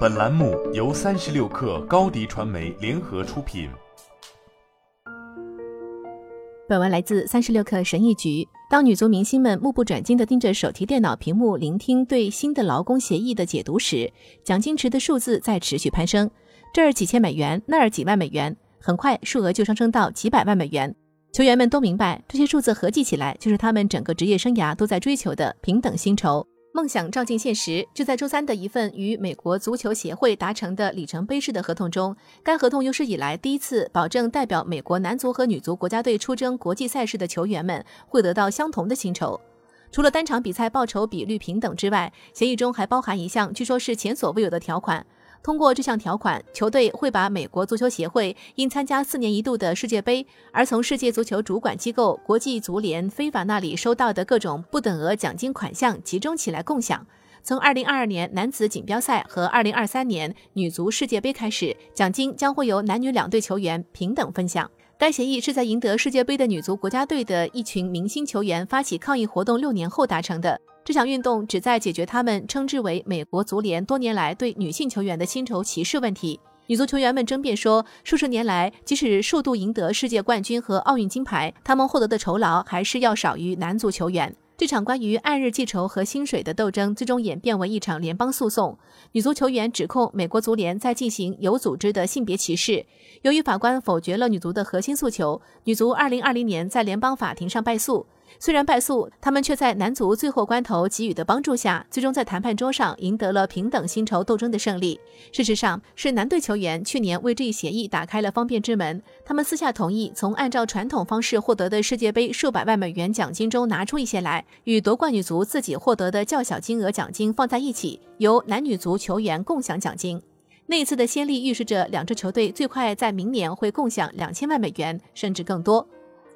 本栏目由三十六氪高低传媒联合出品。本文来自三十六氪神译局。当女足明星们目不转睛地盯着手提电脑屏幕，聆听对新的劳工协议的解读时，奖金池的数字在持续攀升，这儿几千美元，那儿几万美元，很快数额就上升到几百万美元。球员们都明白，这些数字合计起来，就是他们整个职业生涯都在追求的平等薪酬。梦想照进现实，就在周三的一份与美国足球协会达成的里程碑式的合同中。该合同有史以来第一次保证代表美国男足和女足国家队出征国际赛事的球员们会得到相同的薪酬。除了单场比赛报酬比率平等之外，协议中还包含一项据说是前所未有的条款。通过这项条款，球队会把美国足球协会因参加四年一度的世界杯而从世界足球主管机构国际足联非法那里收到的各种不等额奖金款项集中起来共享。从二零二二年男子锦标赛和二零二三年女足世界杯开始，奖金将会由男女两队球员平等分享。该协议是在赢得世界杯的女足国家队的一群明星球员发起抗议活动六年后达成的。这项运动旨在解决他们称之为美国足联多年来对女性球员的薪酬歧视问题。女足球员们争辩说，数十年来，即使数度赢得世界冠军和奥运金牌，他们获得的酬劳还是要少于男足球员。这场关于按日计酬和薪水的斗争，最终演变为一场联邦诉讼。女足球员指控美国足联在进行有组织的性别歧视。由于法官否决了女足的核心诉求，女足2020年在联邦法庭上败诉。虽然败诉，他们却在男足最后关头给予的帮助下，最终在谈判桌上赢得了平等薪酬斗争的胜利。事实上，是男队球员去年为这一协议打开了方便之门。他们私下同意从按照传统方式获得的世界杯数百万美元奖金中拿出一些来，与夺冠女足自己获得的较小金额奖金放在一起，由男女足球员共享奖金。那一次的先例预示着两支球队最快在明年会共享两千万美元，甚至更多。